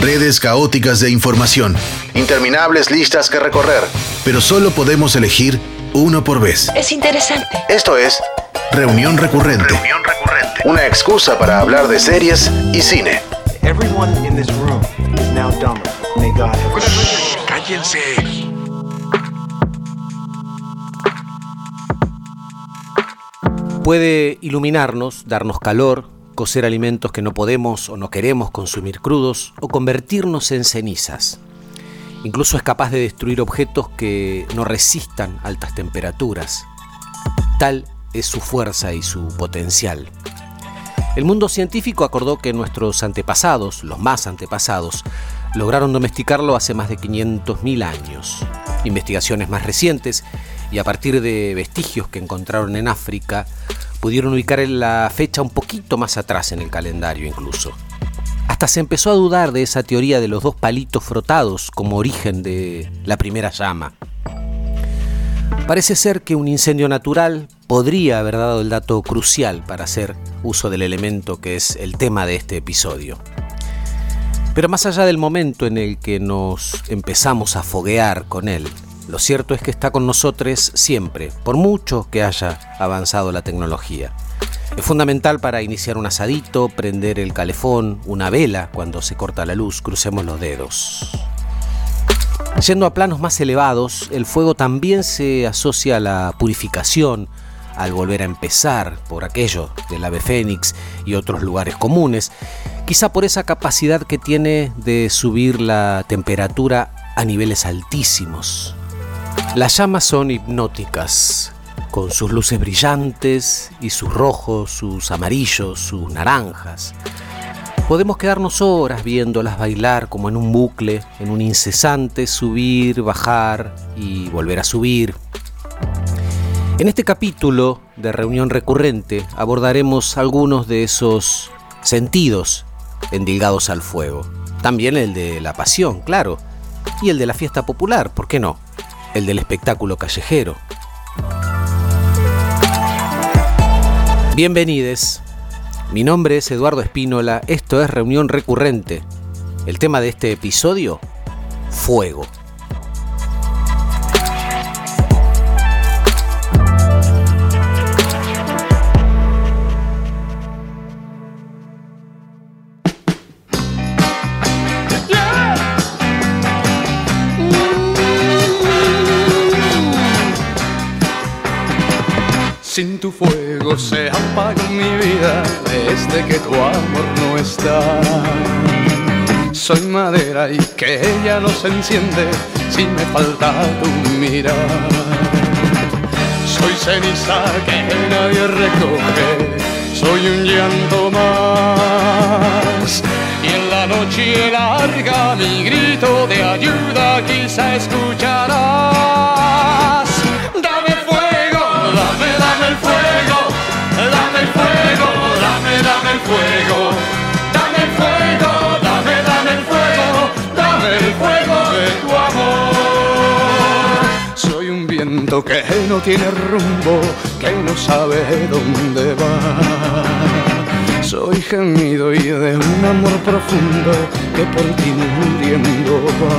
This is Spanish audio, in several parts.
Redes caóticas de información, interminables listas que recorrer, pero solo podemos elegir uno por vez. Es interesante. Esto es Reunión Recurrente. Reunión recurrente. Una excusa para hablar de series y cine. Everyone in this room is now dumber. May God have Cállense. Puede iluminarnos, darnos calor, cocer alimentos que no podemos o no queremos consumir crudos o convertirnos en cenizas. Incluso es capaz de destruir objetos que no resistan altas temperaturas. Tal es su fuerza y su potencial. El mundo científico acordó que nuestros antepasados, los más antepasados, lograron domesticarlo hace más de 500.000 años. Investigaciones más recientes y a partir de vestigios que encontraron en África, pudieron ubicar la fecha un poquito más atrás en el calendario incluso. Hasta se empezó a dudar de esa teoría de los dos palitos frotados como origen de la primera llama. Parece ser que un incendio natural podría haber dado el dato crucial para hacer uso del elemento que es el tema de este episodio. Pero más allá del momento en el que nos empezamos a foguear con él, lo cierto es que está con nosotros siempre, por mucho que haya avanzado la tecnología. Es fundamental para iniciar un asadito, prender el calefón, una vela cuando se corta la luz, crucemos los dedos. Yendo a planos más elevados, el fuego también se asocia a la purificación, al volver a empezar por aquello del ave fénix y otros lugares comunes, quizá por esa capacidad que tiene de subir la temperatura a niveles altísimos. Las llamas son hipnóticas, con sus luces brillantes y sus rojos, sus amarillos, sus naranjas. Podemos quedarnos horas viéndolas bailar como en un bucle, en un incesante subir, bajar y volver a subir. En este capítulo de reunión recurrente abordaremos algunos de esos sentidos endilgados al fuego. También el de la pasión, claro, y el de la fiesta popular, ¿por qué no? El del espectáculo callejero. Bienvenides. Mi nombre es Eduardo Espínola, esto es Reunión Recurrente. El tema de este episodio, fuego. Tu fuego se apaga mi vida desde que tu amor no está. Soy madera y que ella no se enciende si me falta tu mirar. Soy ceniza que nadie recoge, soy un llanto más. Y en la noche larga mi grito de ayuda quizá escucharás. Dame el fuego, dame el fuego, dame, dame el fuego, dame el fuego, dame, dame el fuego, dame el fuego de tu amor. Soy un viento que no tiene rumbo, que no sabe dónde va. Soy gemido y de un amor profundo que por ti muriendo va.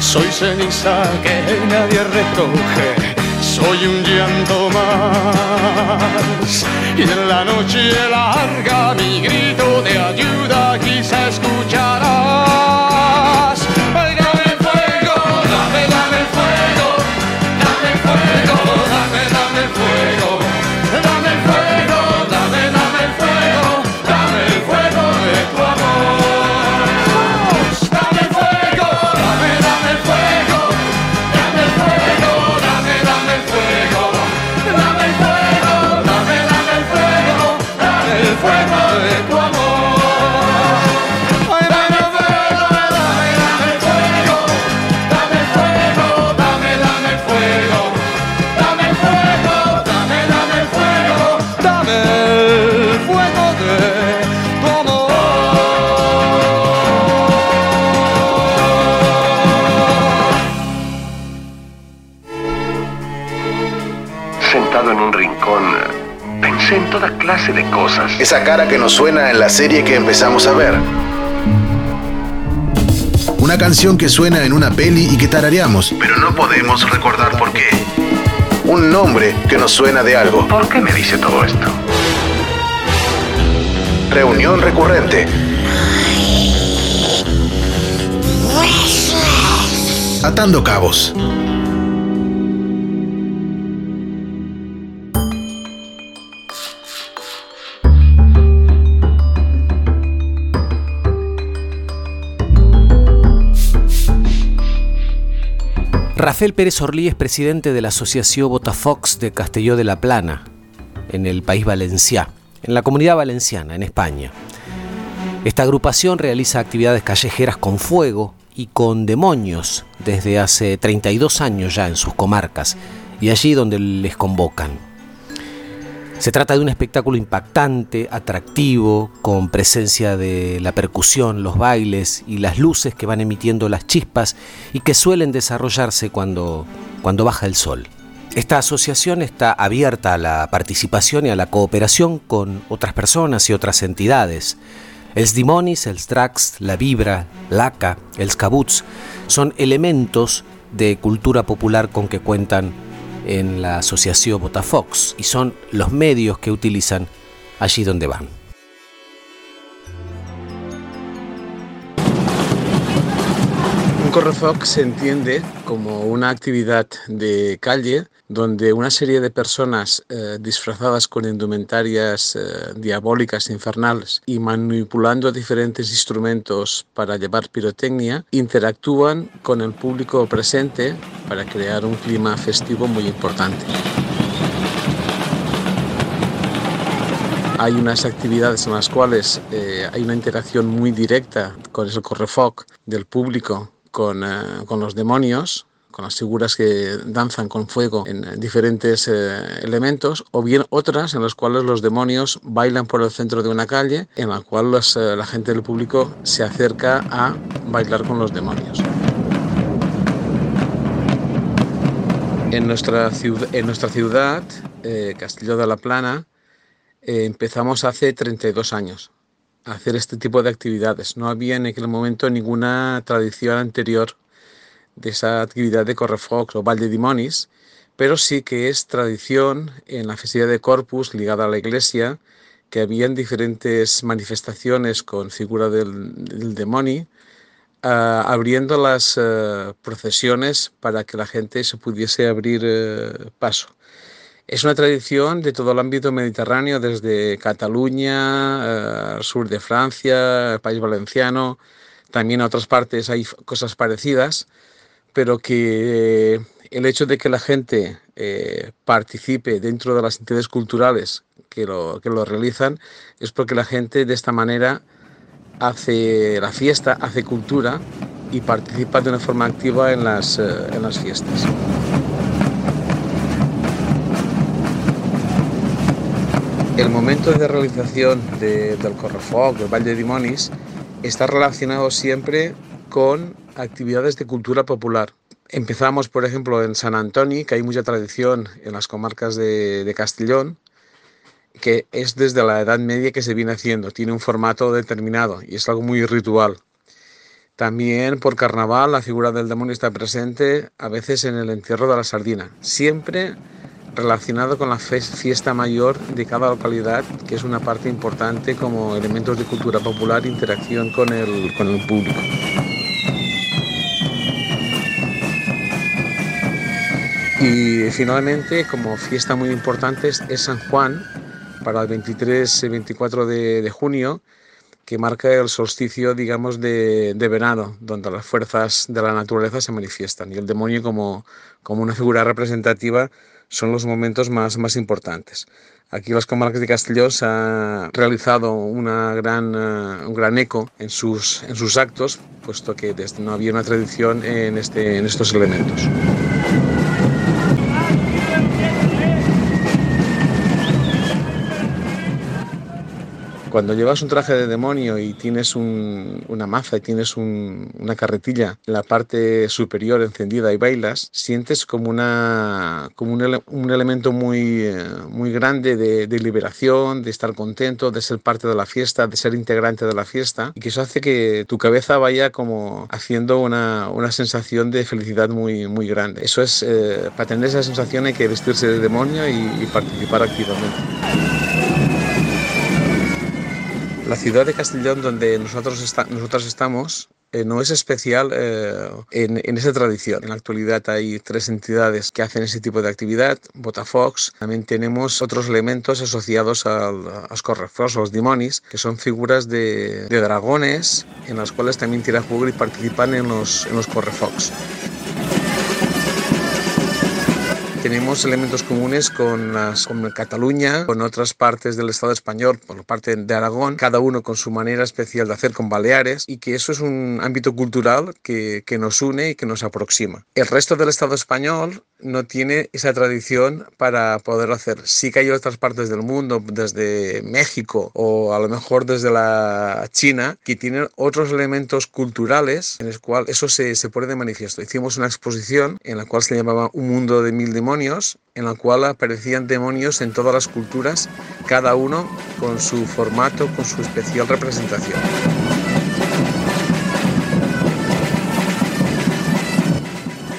Soy ceniza que nadie recoge, soy un llanto más. Y en la noche larga mi grito de ayuda quizá escucharás. Clase de cosas? Esa cara que nos suena en la serie que empezamos a ver. Una canción que suena en una peli y que tarareamos, pero no podemos recordar por qué. Un nombre que nos suena de algo. ¿Por qué me dice todo esto? Reunión recurrente. Atando cabos. Rafael Pérez Orlí es presidente de la Asociación Botafox de Castelló de la Plana, en el país valencià, en la comunidad valenciana, en España. Esta agrupación realiza actividades callejeras con fuego y con demonios desde hace 32 años ya en sus comarcas y allí donde les convocan. Se trata de un espectáculo impactante, atractivo, con presencia de la percusión, los bailes y las luces que van emitiendo las chispas y que suelen desarrollarse cuando, cuando baja el sol. Esta asociación está abierta a la participación y a la cooperación con otras personas y otras entidades. El Dimonis, el Strax, la Vibra, l'Aca, el Cabuts son elementos de cultura popular con que cuentan en la asociación Botafox y son los medios que utilizan allí donde van. Correfoc se entiende como una actividad de calle donde una serie de personas eh, disfrazadas con indumentarias eh, diabólicas infernales y manipulando diferentes instrumentos para llevar pirotecnia interactúan con el público presente para crear un clima festivo muy importante. Hay unas actividades en las cuales eh, hay una interacción muy directa con el correfoc del público con, eh, con los demonios, con las figuras que danzan con fuego en diferentes eh, elementos, o bien otras en las cuales los demonios bailan por el centro de una calle, en la cual eh, la gente del público se acerca a bailar con los demonios. En nuestra ciudad, en nuestra ciudad eh, Castillo de la Plana, eh, empezamos hace 32 años hacer este tipo de actividades. No había en aquel momento ninguna tradición anterior de esa actividad de Correfox o Valle de Dimonis, pero sí que es tradición en la festividad de Corpus ligada a la iglesia, que habían diferentes manifestaciones con figura del, del demonio, ah, abriendo las eh, procesiones para que la gente se pudiese abrir eh, paso. Es una tradición de todo el ámbito mediterráneo, desde Cataluña, eh, sur de Francia, el país valenciano, también en otras partes hay cosas parecidas, pero que eh, el hecho de que la gente eh, participe dentro de las entidades culturales que lo, que lo realizan es porque la gente de esta manera hace la fiesta, hace cultura y participa de una forma activa en las, eh, en las fiestas. El momento de realización de- del Correfoc, del Valle de Dimonis, está relacionado siempre con actividades de cultura popular. Empezamos, por ejemplo, en San Antonio, que hay mucha tradición en las comarcas de, de Castellón, que es desde la Edad Media que se viene haciendo, tiene un formato determinado y es algo muy ritual. También por carnaval la figura del demonio está presente a veces en el entierro de la sardina, siempre relacionado con la fiesta mayor de cada localidad, que es una parte importante como elementos de cultura popular interacción con el, con el público. Y finalmente, como fiesta muy importante, es, San Juan para el 23 y 24 de, de junio, que marca el solsticio, digamos, de, de verano, donde las fuerzas de la naturaleza se manifiestan. Y el demonio, como, como una figura representativa, son los momentos más, más importantes. Aquí las comarcas de Castelló se ha realizado una gran, eh, un gran eco en sus, en sus actos, puesto que no había una tradición en, este, en estos elementos. Cuando llevas un traje de demonio y tienes una maza y tienes una carretilla en la parte superior encendida y bailas, sientes como, una, como un, elemento muy, eh, muy grande de, de liberación, de estar contento, de ser parte de la fiesta, de ser integrante de la fiesta y que eso hace que tu cabeza vaya como haciendo una, una sensación de felicidad muy, muy grande. Eso es, eh, para tener esa sensación hay que vestirse de demonio y, participar activamente. La ciudad de Castellón, donde nosotros, estamos, eh, no es especial eh, en, esa tradición. En la actualidad hay tres entidades que hacen ese tipo de actividad, Botafox. También tenemos otros elementos asociados a los correfocs, los demonios, que son figuras de, dragones en las cuales también tiran juego y participan en los, en los correfocs tenemos elementos comunes con, las, con Cataluña, con otras partes del Estado español, por parte de Aragón, cada uno con su manera especial de hacer con Baleares, y que eso es un ámbito cultural que, que nos une y que nos aproxima. El resto del Estado español no tiene esa tradición para poder hacer. Sí que hay otras partes del mundo, desde México o a lo mejor desde la China, que tienen otros elementos culturales en los cuales eso se, se pone de manifiesto. Hicimos una exposición en la cual se llamaba Un mundo de mil demonios, en la cual aparecían demonios en todas las culturas, cada uno con su formato, con su especial representación.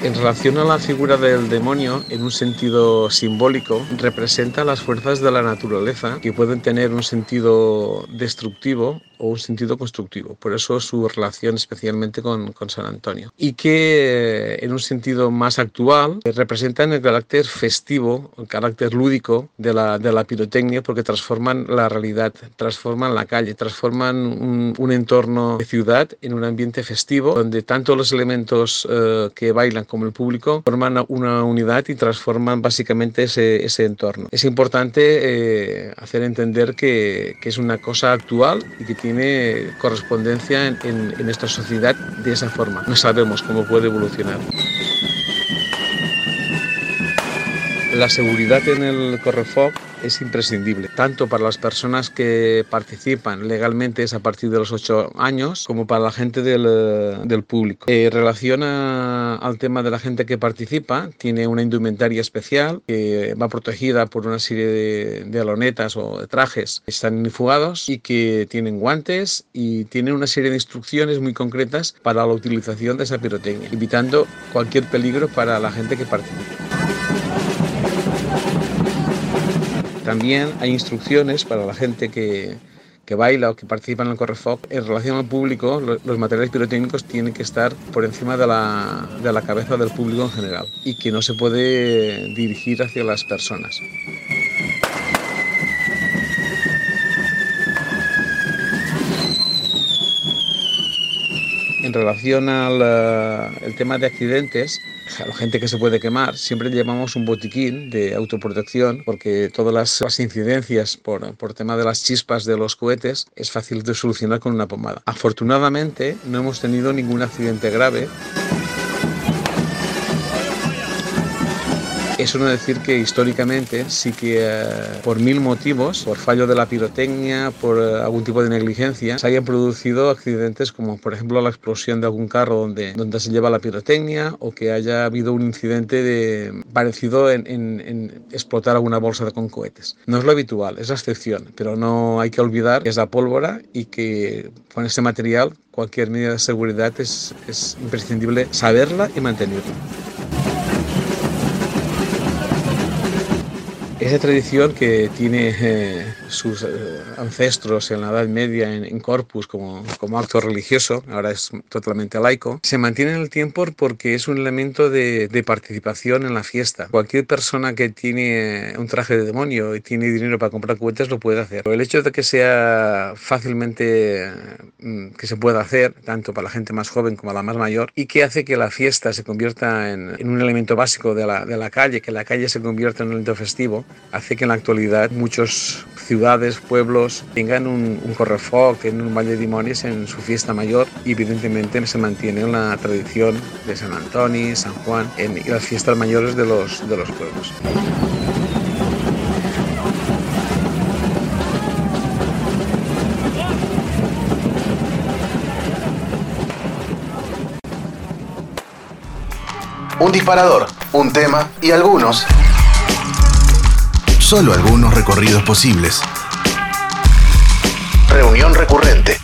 En relación a la figura del demonio, en un sentido simbólico, representa las fuerzas de la naturaleza que pueden tener un sentido destructivo o un sentido constructivo. Por eso su relación especialmente con, con San Antonio. Y que en un sentido más actual representan el carácter festivo, el carácter lúdico de la, de la pirotecnia porque transforman la realidad, transforman la calle, transforman un, un entorno de ciudad en un ambiente festivo donde tanto los elementos eh, que bailan como el público forman una unidad y transforman básicamente ese, ese entorno. Es importante eh, hacer entender que, que, es una cosa actual y que tiene correspondencia en, en, en nuestra sociedad de esa forma. No sabemos cómo puede evolucionar. La seguridad en el Correfoc es imprescindible, tanto para las personas que participan legalmente es a partir de los 8 años, como para la gente del, del público. En relación a, al tema de la gente que participa, tiene una indumentaria especial que va protegida por una serie de, de alonetas o trajes que están inifugados y que tienen guantes y tienen una serie de instrucciones muy concretas para la utilización de esa pirotecnia, evitando cualquier peligro para la gente que participa. También hay instrucciones para la gente que, que baila o que participa en el Correfoc. En relación al público, los materiales pirotécnicos tienen que estar por encima de la, de la cabeza del público en general y que no se puede dirigir hacia las personas. En relación al uh, el tema de accidentes, a la gente que se puede quemar, siempre llevamos un botiquín de autoprotección porque todas las incidencias por, por tema de las chispas de los cohetes es fácil de solucionar con una pomada. Afortunadamente no hemos tenido ningún accidente grave. Eso no decir que históricamente sí que eh, por mil motivos, por fallo de la pirotecnia, por eh, algún tipo de negligencia, se hayan producido accidentes como por ejemplo la explosión de algún carro donde, donde se lleva la pirotecnia o que haya habido un incidente de, parecido en, en, en explotar alguna bolsa con cohetes. No es lo habitual, es la excepción, pero no hay que olvidar que es la pólvora y que con este material cualquier medida de seguridad es, es imprescindible saberla y mantenerla. Esa tradición que tiene eh, sus eh, ancestros en la Edad Media en, Corpus como, como acto religioso, ahora es totalmente laico, se mantiene en el tiempo porque es un elemento de, participación en la fiesta. Cualquier persona que tiene un traje de demonio y tiene dinero para comprar cohetes lo puede hacer. El hecho de que sea fácilmente mm, que se pueda hacer, tanto para la gente más joven como la más mayor, y que hace que la fiesta se convierta en, en un elemento básico de la, de la calle, que la calle se convierta en un elemento festivo, hace que en la actualidad muchas ciudades, pueblos tengan un, un correfoc, tengan un Valle de Dimonis en su fiesta mayor y evidentemente se mantiene la tradición de San Antonio, San Juan en, las fiestas mayores de los, de los pueblos. Un disparador, un tema y algunos solo algunos recorridos posibles. Reunión recurrente.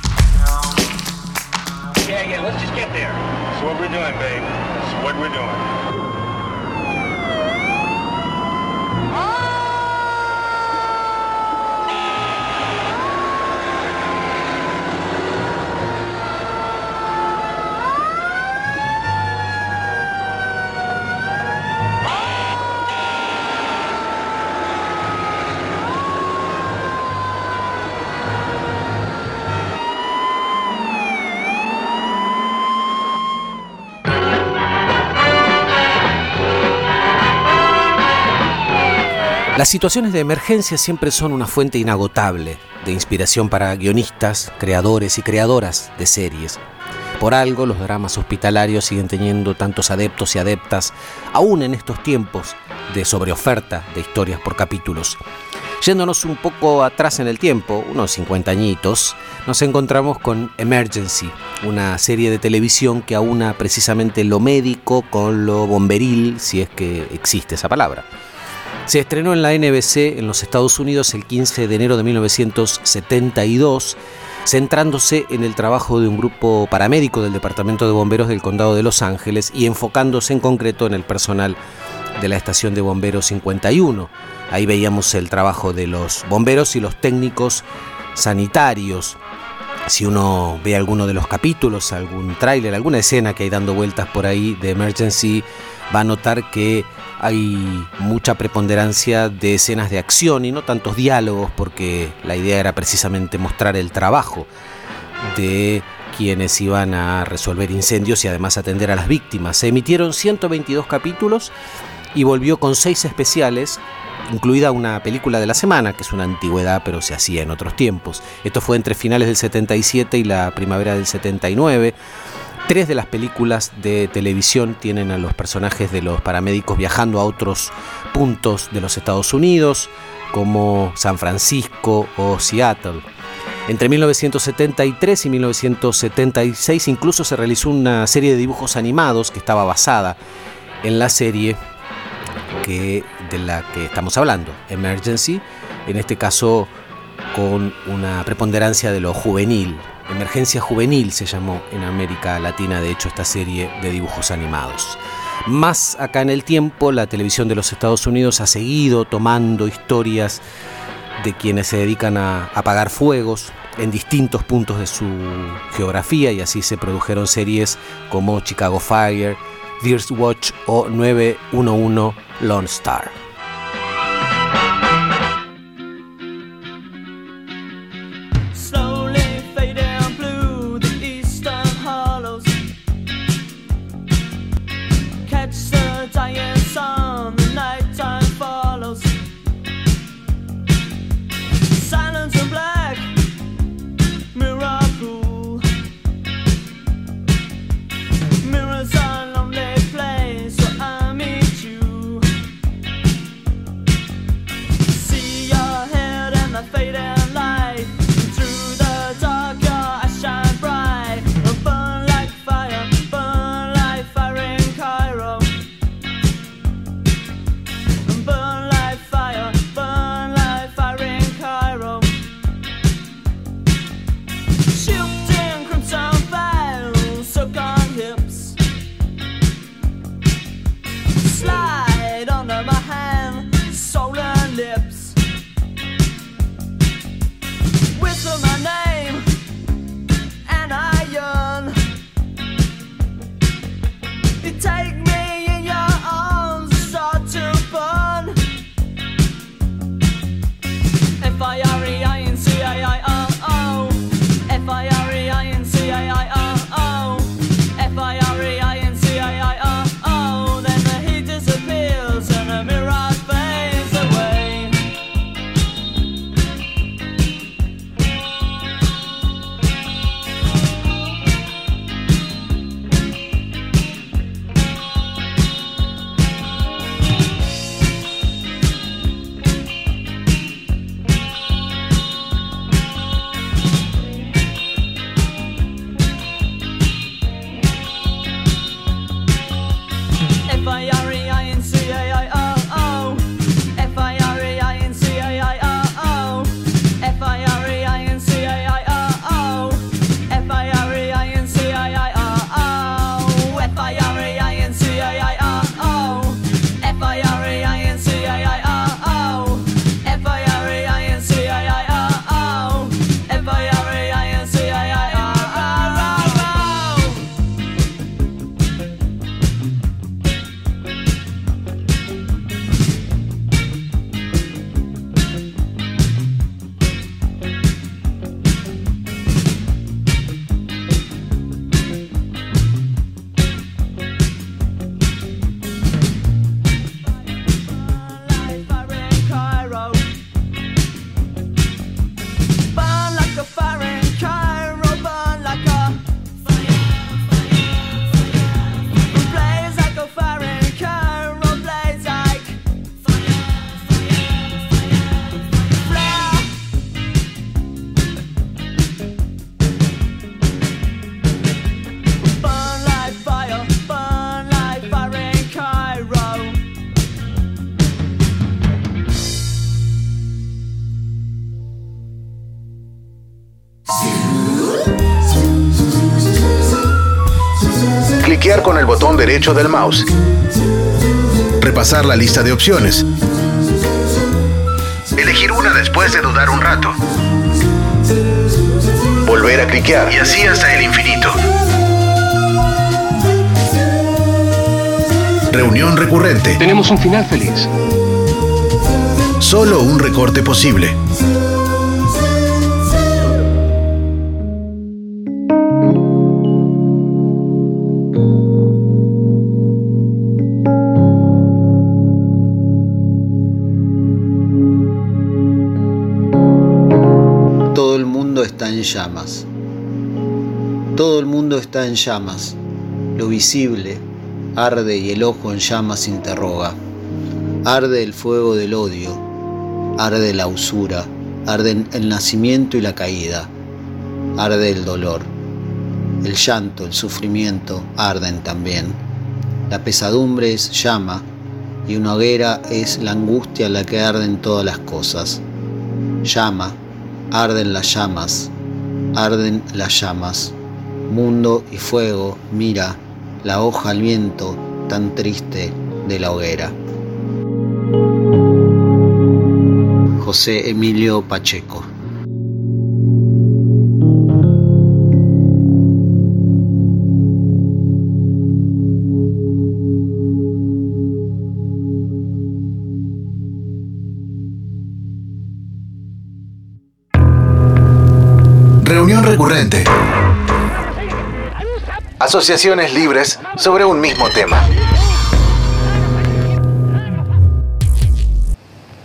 Las situaciones de emergencia siempre son una fuente inagotable de inspiración para guionistas, creadores y creadoras de series. Por algo los dramas hospitalarios siguen teniendo tantos adeptos y adeptas, aún en estos tiempos de sobreoferta de historias por capítulos. Yéndonos un poco atrás en el tiempo, unos 50 añitos, nos encontramos con Emergency, una serie de televisión que aúna precisamente lo médico con lo bomberil, si es que existe esa palabra. Se estrenó en la NBC en los Estados Unidos el 15 de enero de 1972, centrándose en el trabajo de un grupo paramédico del Departamento de Bomberos del Condado de Los Ángeles y enfocándose en concreto en el personal de la estación de bomberos 51. Ahí veíamos el trabajo de los bomberos y los técnicos sanitarios. Si uno ve alguno de los capítulos, algún tráiler, alguna escena que hay dando vueltas por ahí de Emergency, va a notar que hay mucha preponderancia de escenas de acción y no tantos diálogos porque la idea era precisamente mostrar el trabajo de quienes iban a resolver incendios y además atender a las víctimas. Se emitieron 122 capítulos y volvió con seis especiales, incluida una película de la semana, que es una antigüedad pero se hacía en otros tiempos. Esto fue entre finales del 77 y la primavera del 79. Tres de las películas de televisión tienen a los personajes de los paramédicos viajando a otros puntos de los Estados Unidos, como San Francisco o Seattle. Entre 1973 y 1976 incluso se realizó una serie de dibujos animados que estaba basada en la serie de la que estamos hablando, Emergency, en este caso con una preponderancia de lo juvenil. Emergencia Juvenil se llamó en América Latina, de hecho, esta serie de dibujos animados. Más acá en el tiempo, la televisión de los Estados Unidos ha seguido tomando historias de quienes se dedican a apagar fuegos en distintos puntos de su geografía y así se produjeron series como Chicago Fire, Deer's Watch o 911 Lone Star. Cliquear con el botón derecho del mouse. Repasar la lista de opciones. Elegir una después de dudar un rato. Volver a cliquear y así hasta el infinito. Reunión recurrente. Tenemos un final feliz. Solo un recorte posible. Todo el mundo está en llamas. Lo visible arde y el ojo en llamas interroga. Arde el fuego del odio, arde la usura, arden el nacimiento y la caída, arde el dolor. El llanto, el sufrimiento arden también. La pesadumbre es llama y una hoguera es la angustia en la que arden todas las cosas. Llama, arden las llamas, arden las llamas. Mundo y fuego, mira, la hoja al viento tan triste de la hoguera. José Emilio Pacheco. Reunión recurrente. Asociaciones libres sobre un mismo tema.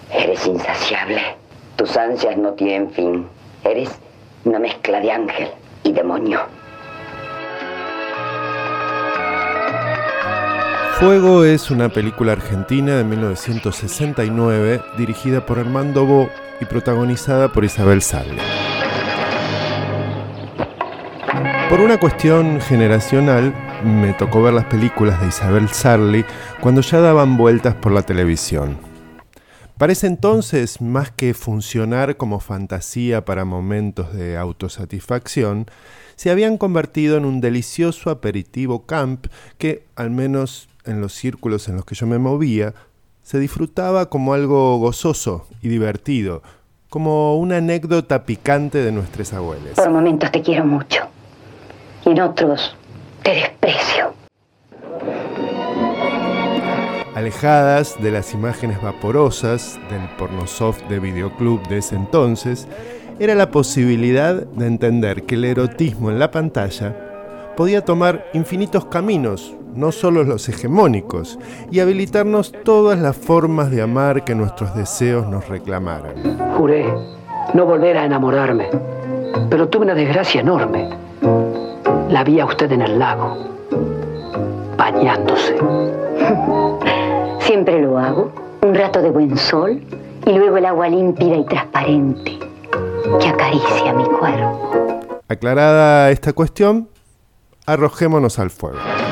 Eres insaciable. Tus ansias no tienen fin. Eres una mezcla de ángel y demonio. Fuego es una película argentina de 1969 dirigida por Armando Bo y protagonizada por Isabel Sarli. Por una cuestión generacional, me tocó ver las películas de Isabel Sarli cuando ya daban vueltas por la televisión. Para ese entonces, más que funcionar como fantasía para momentos de autosatisfacción, se habían convertido en un delicioso aperitivo camp que, al menos en los círculos en los que yo me movía, se disfrutaba como algo gozoso y divertido, como una anécdota picante de nuestros abuelos. Por momentos te quiero mucho. Y en otros te desprecio. Alejadas de las imágenes vaporosas del pornosoft de videoclub de ese entonces, era la posibilidad de entender que el erotismo en la pantalla podía tomar infinitos caminos, no solo los hegemónicos, y habilitarnos todas las formas de amar que nuestros deseos nos reclamaran. Juré no volver a enamorarme, pero tuve una desgracia enorme. La vi a usted en el lago, bañándose. Siempre lo hago. Un rato de buen sol y luego el agua límpida y transparente que acaricia mi cuerpo. Aclarada esta cuestión, arrojémonos al fuego. Fuego.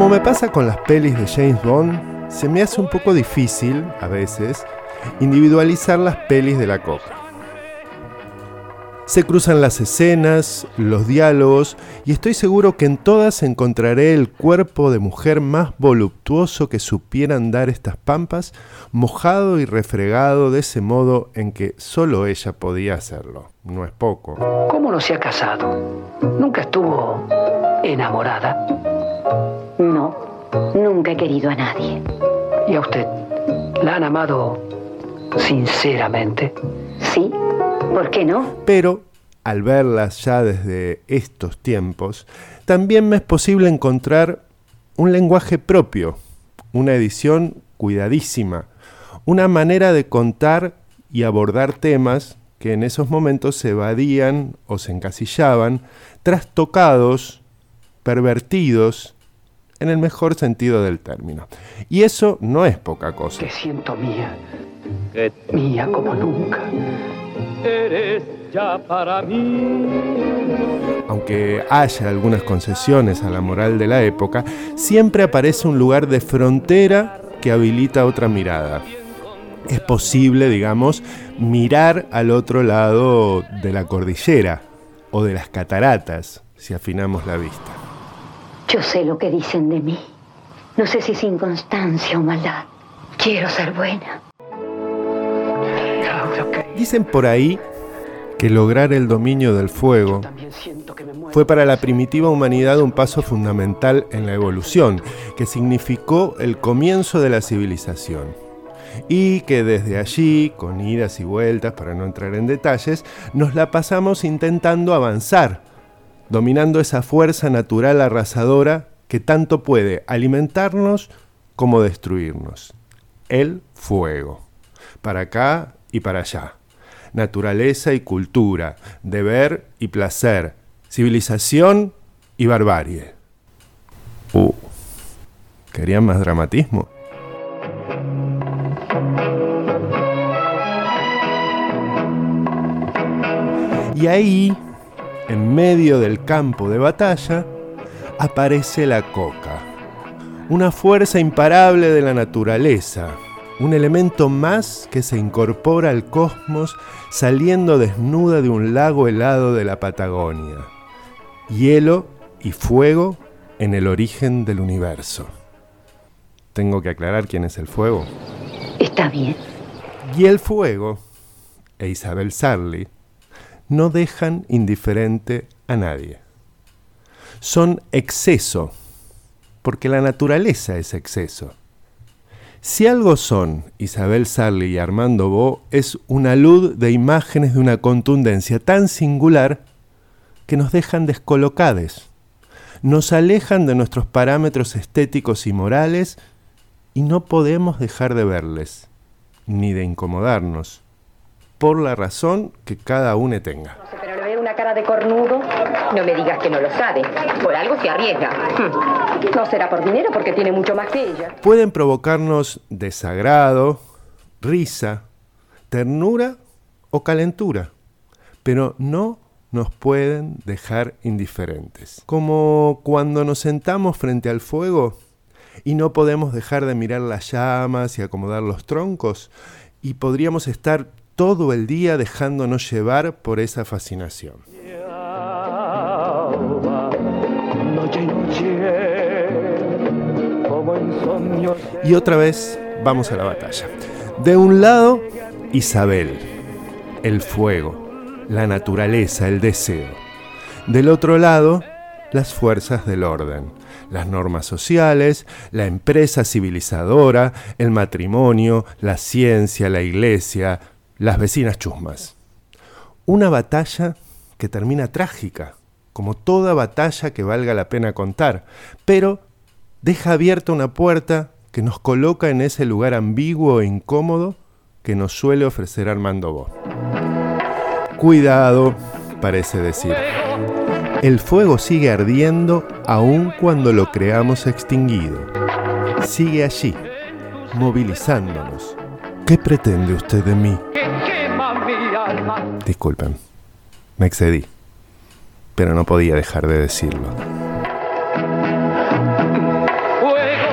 Como me pasa con las pelis de James Bond, se me hace un poco difícil, a veces, individualizar las pelis de la coca. Se cruzan las escenas, los diálogos, y estoy seguro que en todas encontraré el cuerpo de mujer más voluptuoso que supieran dar estas pampas, mojado y refregado de ese modo en que solo ella podía hacerlo. No es poco. ¿Cómo no se ha casado? ¿Nunca estuvo enamorada? No, nunca he querido a nadie. ¿Y a usted? ¿La han amado sinceramente? Sí, ¿por qué no? Pero, al verlas ya desde estos tiempos, también me es posible encontrar un lenguaje propio, una edición cuidadísima, una manera de contar y abordar temas que en esos momentos se evadían o se encasillaban, trastocados, pervertidos, en el mejor sentido del término. Y eso no es poca cosa. Te siento mía. Mía como nunca. eres ya para mí. Aunque haya algunas concesiones a la moral de la época, siempre aparece un lugar de frontera que habilita otra mirada. Es posible, digamos, mirar al otro lado de la cordillera o de las cataratas, si afinamos la vista. Yo sé lo que dicen de mí. No sé si es inconstancia o maldad. Quiero ser buena. Dicen por ahí que lograr el dominio del fuego fue para la primitiva humanidad un paso fundamental en la evolución, que significó el comienzo de la civilización. Y que desde allí, con idas y vueltas, para no entrar en detalles, nos la pasamos intentando avanzar, dominando esa fuerza natural arrasadora que tanto puede alimentarnos como destruirnos. El fuego. Para acá y para allá naturaleza y cultura, deber y placer, civilización y barbarie. Uh, ¿querían más dramatismo? Y ahí, en medio del campo de batalla, aparece la coca, una fuerza imparable de la naturaleza, un elemento más que se incorpora al cosmos saliendo desnuda de un lago helado de la Patagonia. Hielo y fuego en el origen del universo. Tengo que aclarar quién es el fuego. Está bien. Y el fuego e Isabel Sarli no dejan indiferente a nadie. Son exceso, porque la naturaleza es exceso. Si algo son Isabel Sarli y Armando Bo, es una luz de imágenes de una contundencia tan singular que nos dejan descolocades, nos alejan de nuestros parámetros estéticos y morales y no podemos dejar de verles, ni de incomodarnos, por la razón que cada uno tenga. Pero le veo una cara de cornudo. No me digas que no lo sabe. Por algo se arriesga. Hmm. No será por dinero porque tiene mucho más que ella. Pueden provocarnos desagrado, risa, ternura o calentura, pero no nos pueden dejar indiferentes. Como cuando nos sentamos frente al fuego y no podemos dejar de mirar las llamas y acomodar los troncos, y podríamos estar todo el día dejándonos llevar por esa fascinación. Y otra vez vamos a la batalla. De un lado, Isabel, el fuego, la naturaleza, el deseo. Del otro lado, las fuerzas del orden, las normas sociales, la empresa civilizadora, el matrimonio, la ciencia, la iglesia, las vecinas chusmas. Una batalla que termina trágica, como toda batalla que valga la pena contar, pero deja abierta una puerta que nos coloca en ese lugar ambiguo e incómodo que nos suele ofrecer Armando Bo. Cuidado, parece decir. El fuego sigue ardiendo aun cuando lo creamos extinguido. Sigue allí, movilizándonos. ¿Qué pretende usted de mí? Disculpen, me excedí, pero no podía dejar de decirlo. Fuego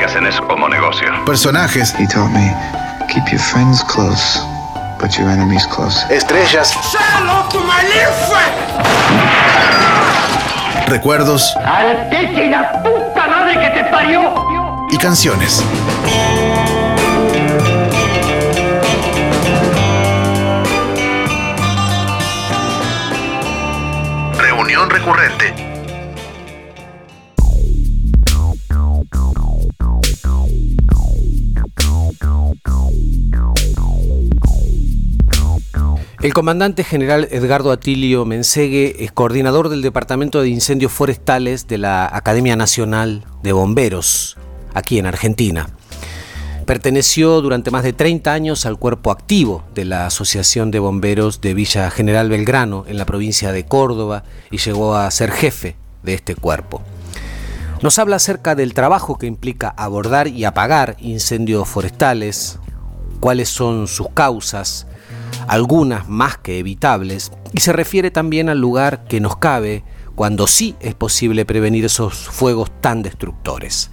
que hacen eso como negocio. Personajes. He taught me keep your friends close, but your enemies close. Estrellas. Recuerdos. ¡Artete la puta madre que te parió! Y canciones. Reunión recurrente. El comandante general Edgardo Atilio Mensegue es coordinador del Departamento de Incendios Forestales de la Academia Nacional de Bomberos, aquí en Argentina. Perteneció durante más de 30 años al cuerpo activo de la Asociación de Bomberos de Villa General Belgrano en la provincia de Córdoba y llegó a ser jefe de este cuerpo. Nos habla acerca del trabajo que implica abordar y apagar incendios forestales, cuáles son sus causas, algunas más que evitables, y se refiere también al lugar que nos cabe cuando sí es posible prevenir esos fuegos tan destructores.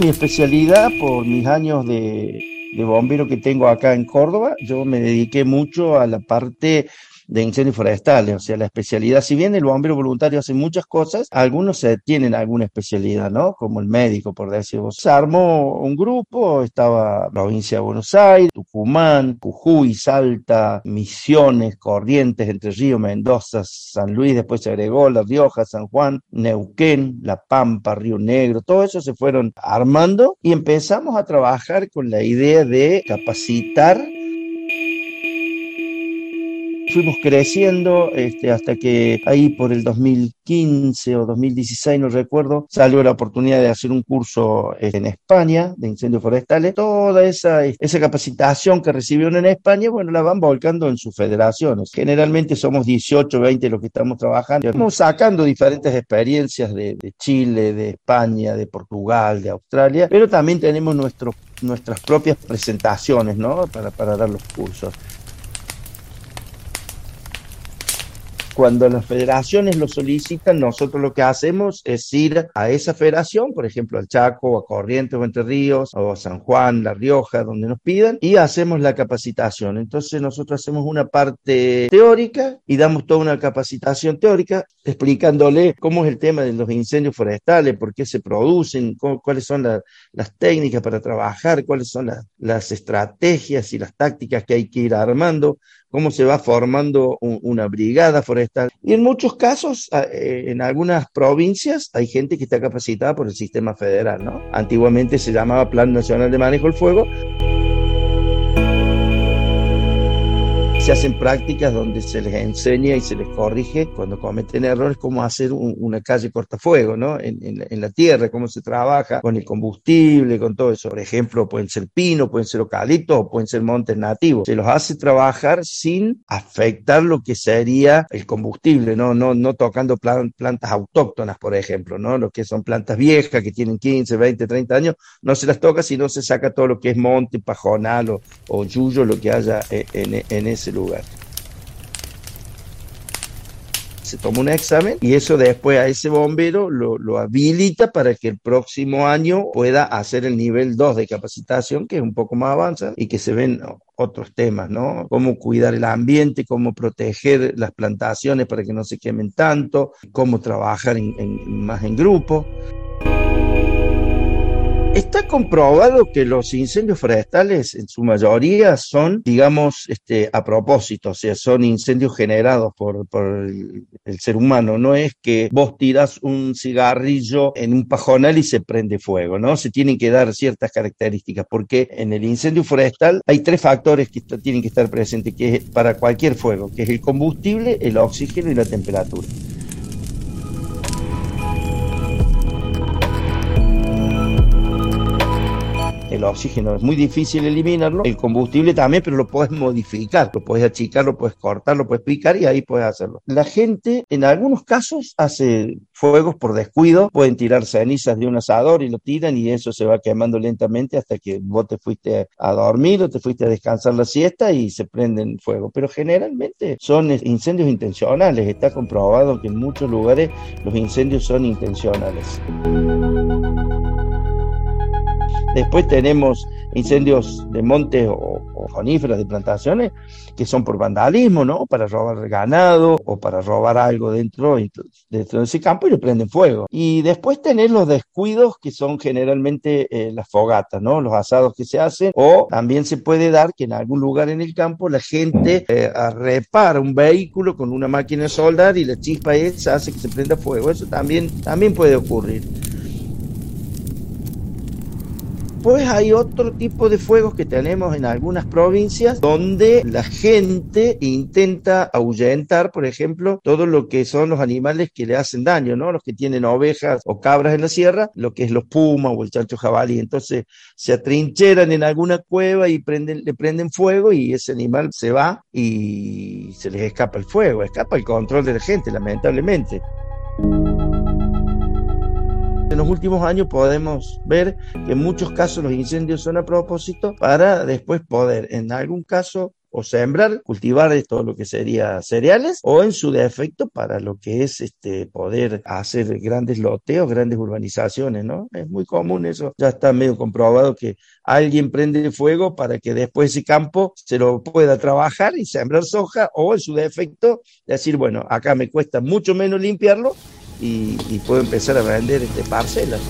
Mi especialidad por mis años de, bombero que tengo acá en Córdoba, yo me dediqué mucho a la parte de incendios forestales, o sea, la especialidad, si bien el bombero voluntario hace muchas cosas, algunos se tienen alguna especialidad, ¿no? Como el médico, por decirlo. Se armó un grupo, estaba provincia de Buenos Aires, Tucumán, Jujuy, Salta, Misiones, Corrientes, Entre Ríos, Mendoza, San Luis, después se agregó La Rioja, San Juan, Neuquén, La Pampa, Río Negro, todo eso se fueron armando y empezamos a trabajar con la idea de capacitar fuimos creciendo este, hasta que ahí por el 2015 o 2016, no recuerdo, salió la oportunidad de hacer un curso este, en España de incendios forestales. Toda esa, esa capacitación que recibieron en España, bueno, la van volcando en sus federaciones. Generalmente somos 18, 20 los que estamos trabajando. Estamos sacando diferentes experiencias de, de Chile, de España, de Portugal, de Australia, pero también tenemos nuestro, nuestras propias presentaciones, ¿no? Para, para dar los cursos. Cuando las federaciones lo solicitan, nosotros lo que hacemos es ir a esa federación, por ejemplo, al Chaco, a Corrientes o Entre Ríos, o a San Juan, La Rioja, donde nos pidan, y hacemos la capacitación. Entonces nosotros hacemos una parte teórica y damos toda una capacitación teórica explicándole cómo es el tema de los incendios forestales, por qué se producen, cuáles son la, las técnicas para trabajar, cuáles son la, las estrategias y las tácticas que hay que ir armando cómo se va formando un, una brigada forestal. Y en muchos casos, eh, en algunas provincias, hay gente que está capacitada por el sistema federal, ¿no? Antiguamente se llamaba Plan Nacional de Manejo del Fuego. Se hacen prácticas donde se les enseña y se les corrige cuando cometen errores cómo hacer un, una calle cortafuego, ¿no? En, en, en, la tierra, cómo se trabaja con el combustible, con todo eso. Por ejemplo, pueden ser pinos, pueden ser eucaliptos o pueden ser montes nativos. Se los hace trabajar sin afectar lo que sería el combustible, ¿no? No, no tocando plan, plantas autóctonas, por ejemplo, ¿no? Lo que son plantas viejas que tienen 15, 20, 30 años, no se las toca, sino se saca todo lo que es monte, pajonal o, o yuyo, lo que haya en, en ese lugar. Se toma un examen y eso después a ese bombero lo, lo, habilita para que el próximo año pueda hacer el nivel 2 de capacitación, que es un poco más avanzado y que se ven otros temas, ¿no? Cómo cuidar el ambiente, cómo proteger las plantaciones para que no se quemen tanto, cómo trabajar más en grupo. Está comprobado que los incendios forestales en su mayoría son, digamos, este, a propósito, o sea, son incendios generados por, por el, el, ser humano. No es que vos tiras un cigarrillo en un pajonal y se prende fuego, ¿no? Se tienen que dar ciertas características, porque en el incendio forestal hay tres factores que tienen que estar presentes, que es para cualquier fuego, que es el combustible, el oxígeno y la temperatura. El oxígeno es muy difícil eliminarlo, el combustible también, pero lo puedes modificar, lo puedes achicar, lo puedes cortar, lo puedes picar y ahí puedes hacerlo. La gente en algunos casos hace fuegos por descuido, pueden tirar cenizas de un asador y lo tiran y eso se va quemando lentamente hasta que vos te fuiste a dormir o te fuiste a descansar la siesta y se prenden fuego. Pero generalmente son incendios intencionales, está comprobado que en muchos lugares los incendios son intencionales. Después tenemos incendios de montes o, coníferas de plantaciones que son por vandalismo, ¿no? Para robar ganado o para robar algo dentro, dentro de ese campo y le prenden fuego. Y después tener los descuidos que son generalmente eh, las fogatas, ¿no? Los asados que se hacen o también se puede dar que en algún lugar en el campo la gente eh, repara un vehículo con una máquina de soldar y la chispa esa hace que se prenda fuego. Eso también, también puede ocurrir. Después hay otro tipo de fuegos que tenemos en algunas provincias donde la gente intenta ahuyentar, por ejemplo, todo lo que son los animales que le hacen daño, ¿no? Los que tienen ovejas o cabras en la sierra, lo que es los pumas o el chancho jabalí. Entonces se atrincheran en alguna cueva y prenden, le prenden fuego y ese animal se va y se les escapa el fuego, escapa el control de la gente, lamentablemente. En los últimos años podemos ver que en muchos casos los incendios son a propósito para después poder, en algún caso, o sembrar, cultivar todo lo que sería cereales, o en su defecto para lo que es este poder hacer grandes loteos, grandes urbanizaciones, ¿no? Es muy común eso, ya está medio comprobado que alguien prende fuego para que después ese campo se lo pueda trabajar y sembrar soja, o en su defecto decir, bueno, acá me cuesta mucho menos limpiarlo y, puedo empezar a vender este parcelas.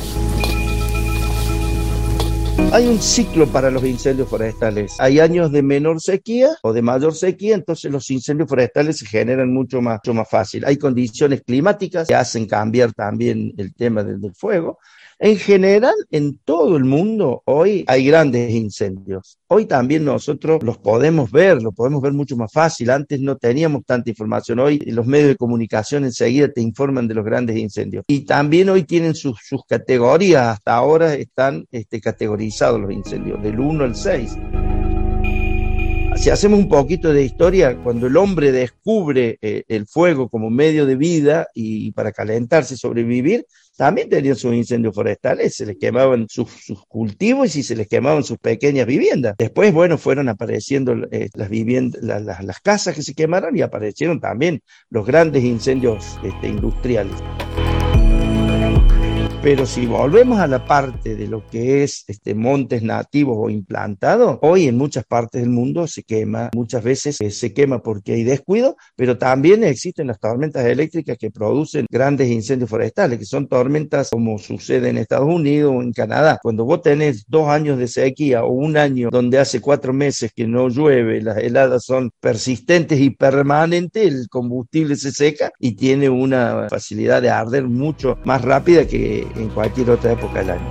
Hay un ciclo para los incendios forestales. Hay años de menor sequía o de mayor sequía, entonces los incendios forestales se generan mucho más, mucho más fácil. Hay condiciones climáticas que hacen cambiar también el tema del fuego. En general, en todo el mundo hoy hay grandes incendios. Hoy también nosotros los podemos ver, los podemos ver mucho más fácil. Antes no teníamos tanta información. Hoy los medios de comunicación enseguida te informan de los grandes incendios. Y también hoy tienen sus, categorías. Hasta ahora están este, categorizados los incendios, del 1 al 6 si hacemos un poquito de historia, cuando el hombre descubre eh, el fuego como medio de vida y para calentarse y sobrevivir, también tenían sus incendios forestales, se les quemaban sus, cultivos y se les quemaban sus pequeñas viviendas. Después, bueno, fueron apareciendo eh, las viviendas, la, la, las casas que se quemaron y aparecieron también los grandes incendios este, industriales. Pero si volvemos a la parte de lo que es este, montes nativos o implantados, hoy en muchas partes del mundo se quema, muchas veces eh, se quema porque hay descuido, pero también existen las tormentas eléctricas que producen grandes incendios forestales, que son tormentas como sucede en Estados Unidos o en Canadá. Cuando vos tenés dos años de sequía o un año donde hace cuatro meses que no llueve, las heladas son persistentes y permanentes, el combustible se seca y tiene una facilidad de arder mucho más rápida que en cualquier otra época del año.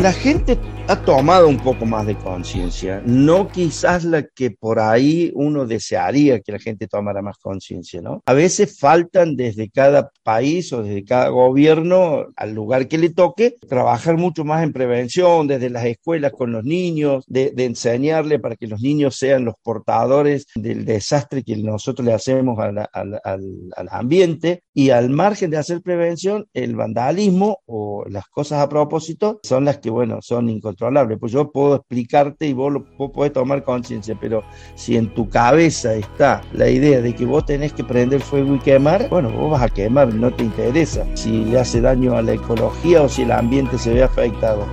La gente ha tomado un poco más de conciencia, no quizás la que por ahí uno desearía que la gente tomara más conciencia, ¿no? A veces faltan desde cada país o desde cada gobierno al lugar que le toque trabajar mucho más en prevención, desde las escuelas con los niños, de, de enseñarle para que los niños sean los portadores del desastre que nosotros le hacemos al, al, al ambiente y al margen de hacer prevención, el vandalismo o las cosas a propósito son las que, bueno, son incontrolables pues yo puedo explicarte y vos, lo, vos podés tomar conciencia, pero si en tu cabeza está la idea de que vos tenés que prender fuego y quemar, bueno, vos vas a quemar, no te interesa si le hace daño a la ecología o si el ambiente se ve afectado.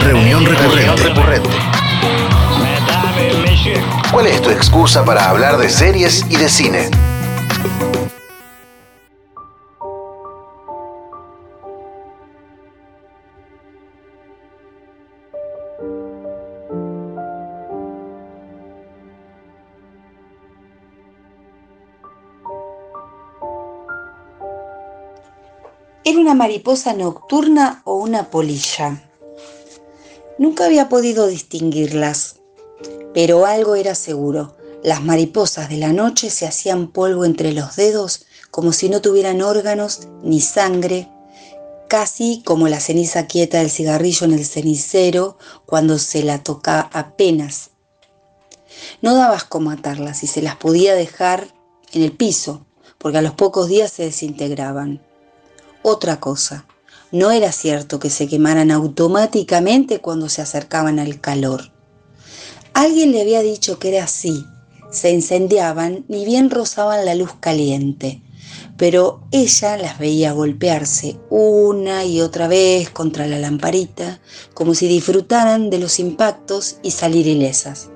Reunión recurrente. ¿Cuál es tu excusa para hablar de series y de cine? ¿Era una mariposa nocturna o una polilla? Nunca había podido distinguirlas, pero algo era seguro. Las mariposas de la noche se hacían polvo entre los dedos como si no tuvieran órganos ni sangre, casi como la ceniza quieta del cigarrillo en el cenicero cuando se la toca apenas. No daba asco matarlas y se las podía dejar en el piso, porque a los pocos días se desintegraban. Otra cosa, no era cierto que se quemaran automáticamente cuando se acercaban al calor. Alguien le había dicho que era así. Se incendiaban ni bien rozaban la luz caliente, pero ella las veía golpearse una y otra vez contra la lamparita, como si disfrutaran de los impactos y salir ilesas.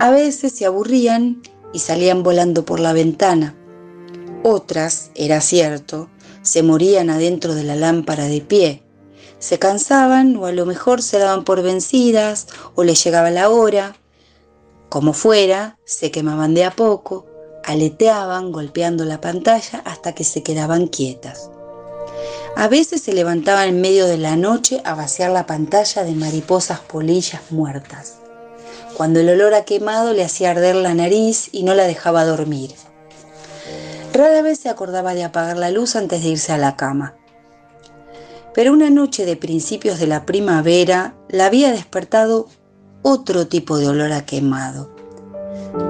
A veces se aburrían y salían volando por la ventana. Otras, era cierto, se morían adentro de la lámpara de pie, se cansaban o a lo mejor se daban por vencidas o les llegaba la hora. Como fuera, se quemaban de a poco, aleteaban golpeando la pantalla hasta que se quedaban quietas. A veces se levantaban en medio de la noche a vaciar la pantalla de mariposas polillas muertas, cuando el olor a quemado le hacía arder la nariz y no la dejaba dormir. Rara vez se acordaba de apagar la luz antes de irse a la cama pero una noche de principios de la primavera la había despertado otro tipo de olor a quemado.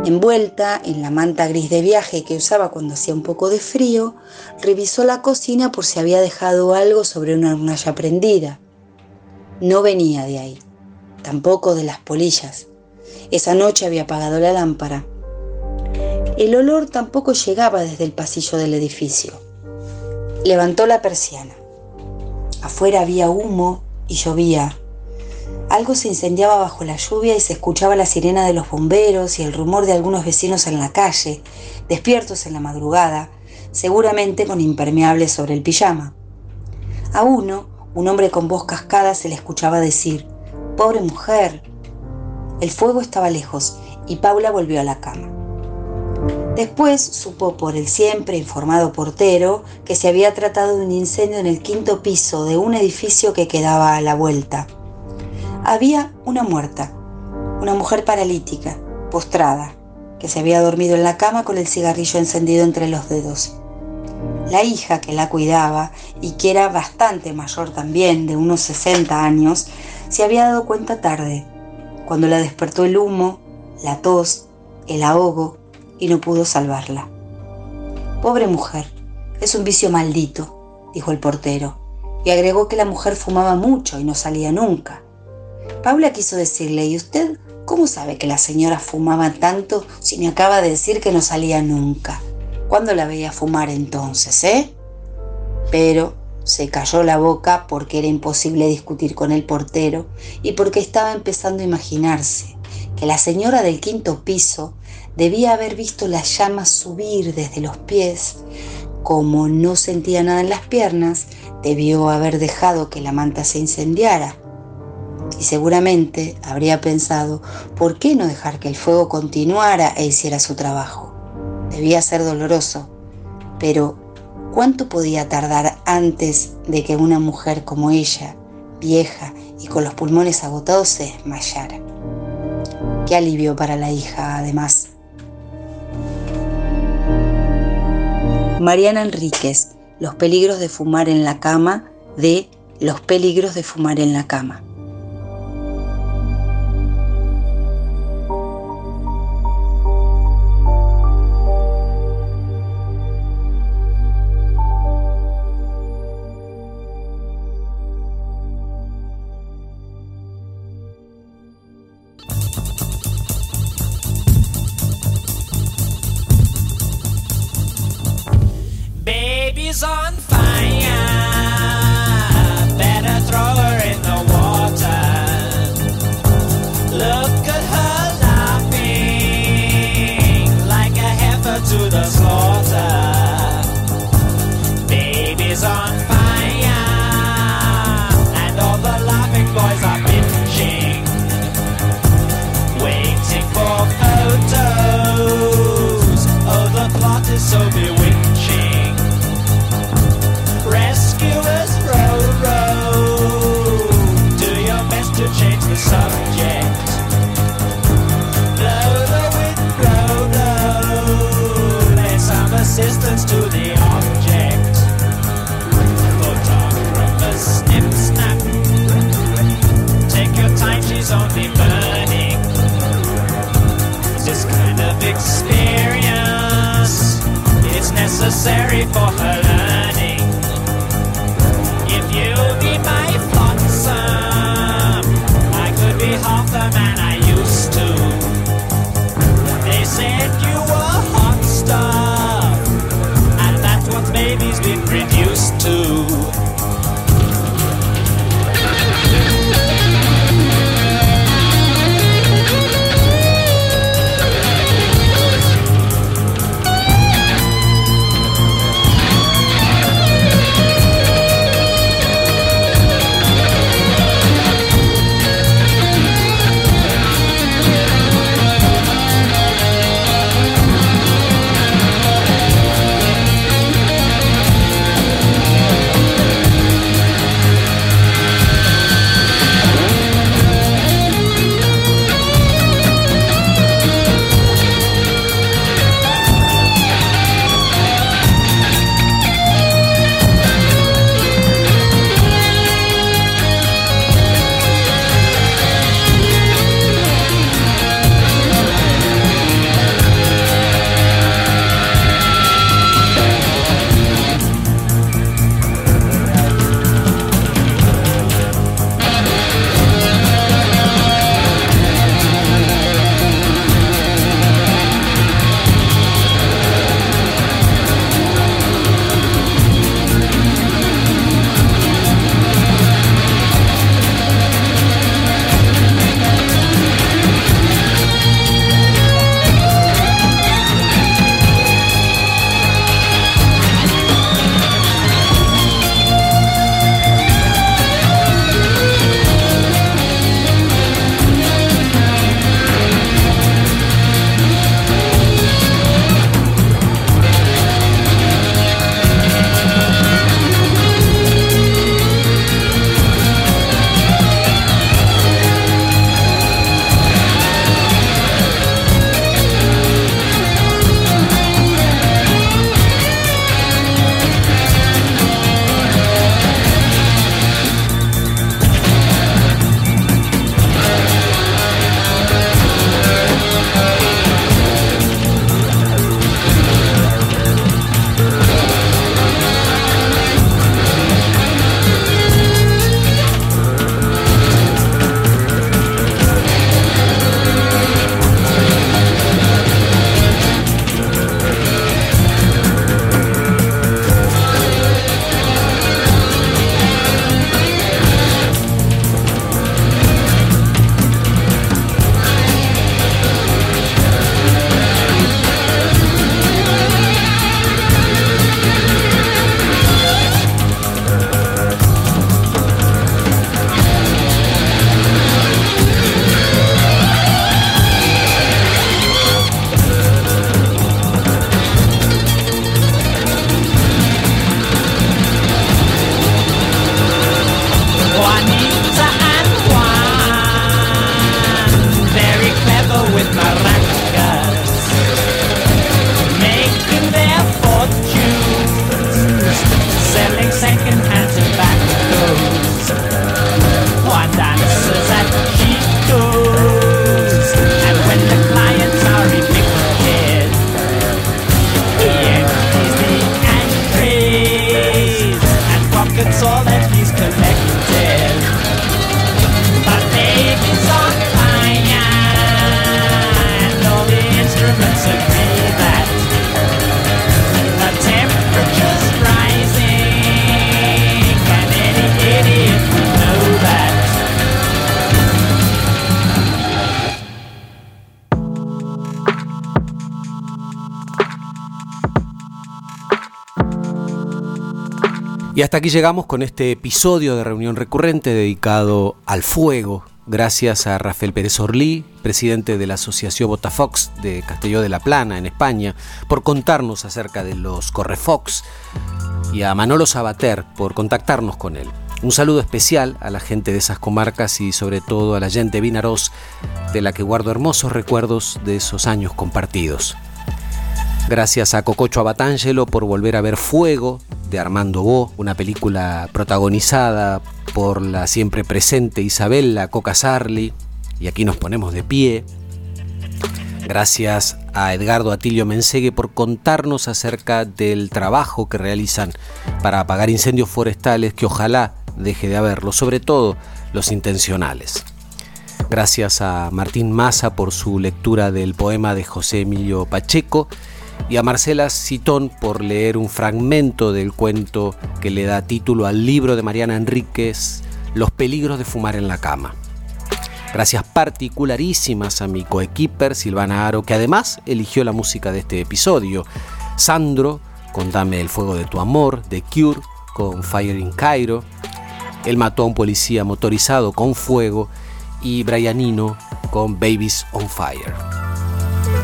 Envuelta en la manta gris de viaje que usaba cuando hacía un poco de frío, revisó la cocina por si había dejado algo sobre una hornalla prendida. No venía de ahí, tampoco de las polillas. Esa noche había apagado la lámpara. El olor tampoco llegaba desde el pasillo del edificio. Levantó la persiana. Afuera había humo y llovía. Algo se incendiaba bajo la lluvia y se escuchaba la sirena de los bomberos y el rumor de algunos vecinos en la calle, despiertos en la madrugada, seguramente con impermeables sobre el pijama. A uno, un hombre con voz cascada, se le escuchaba decir, Pobre mujer. El fuego estaba lejos y Paula volvió a la cama. Después supo por el siempre informado portero que se había tratado de un incendio en el quinto piso de un edificio que quedaba a la vuelta. Había una muerta, una mujer paralítica, postrada, que se había dormido en la cama con el cigarrillo encendido entre los dedos. La hija que la cuidaba y que era bastante mayor también, de unos 60 años, se había dado cuenta tarde, cuando la despertó el humo, la tos, el ahogo y no pudo salvarla. Pobre mujer, es un vicio maldito, dijo el portero, y agregó que la mujer fumaba mucho y no salía nunca. Paula quiso decirle, ¿y usted cómo sabe que la señora fumaba tanto si me acaba de decir que no salía nunca? ¿Cuándo la veía fumar entonces, eh? Pero se cayó la boca porque era imposible discutir con el portero y porque estaba empezando a imaginarse que la señora del quinto piso debía haber visto las llamas subir desde los pies. Como no sentía nada en las piernas, debió haber dejado que la manta se incendiara. Y seguramente habría pensado, ¿por qué no dejar que el fuego continuara e hiciera su trabajo? Debía ser doloroso, pero ¿cuánto podía tardar antes de que una mujer como ella, vieja y con los pulmones agotados, se desmayara? Qué alivio para la hija, además. Mariana Enríquez, Los peligros de fumar en la cama, de Los peligros de fumar en la cama. Aquí llegamos con este episodio de reunión recurrente dedicado al fuego. Gracias a Rafael Pérez Orlí, presidente de la Asociación Botafox de Castelló de la Plana, en España, por contarnos acerca de los Correfox, y a Manolo Sabater por contactarnos con él. Un saludo especial a la gente de esas comarcas y sobre todo a la gente Vinaroz, de la que guardo hermosos recuerdos de esos años compartidos. Gracias a Cococho Abatangelo por volver a ver Fuego de Armando Bo, una película protagonizada por la siempre presente Isabella Coca Sarli, y aquí nos ponemos de pie. Gracias a Edgardo Atilio Mensegue por contarnos acerca del trabajo que realizan para apagar incendios forestales que ojalá deje de haberlo, sobre todo los intencionales. Gracias a Martín Massa por su lectura del poema de José Emilio Pacheco y a Marcela Citón por leer un fragmento del cuento que le da título al libro de Mariana Enríquez, Los peligros de fumar en la cama. Gracias particularísimas a mi coequiper Silvana Aro, que además eligió la música de este episodio. Sandro, con Dame el fuego de tu amor, The Cure, con Fire in Cairo. Él mató a un policía motorizado con fuego. Y Brianino con Babies on Fire.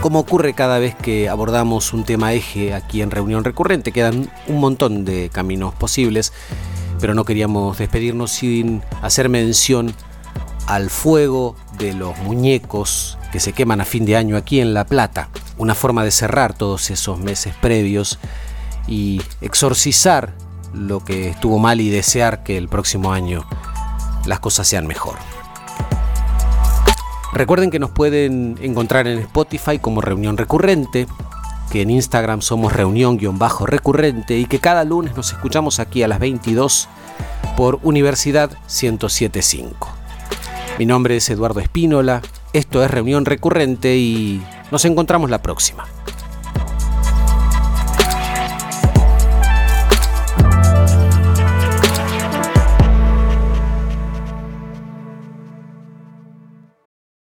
Como ocurre cada vez que abordamos un tema eje aquí en reunión recurrente, quedan un montón de caminos posibles, pero no queríamos despedirnos sin hacer mención al fuego de los muñecos que se queman a fin de año aquí en La Plata, una forma de cerrar todos esos meses previos y exorcizar lo que estuvo mal y desear que el próximo año las cosas sean mejor. Recuerden que nos pueden encontrar en Spotify como Reunión Recurrente, que en Instagram somos reunión-recurrente y que cada lunes nos escuchamos aquí a las 22 por Universidad 1075. Mi nombre es Eduardo Espínola, esto es Reunión Recurrente y nos encontramos la próxima.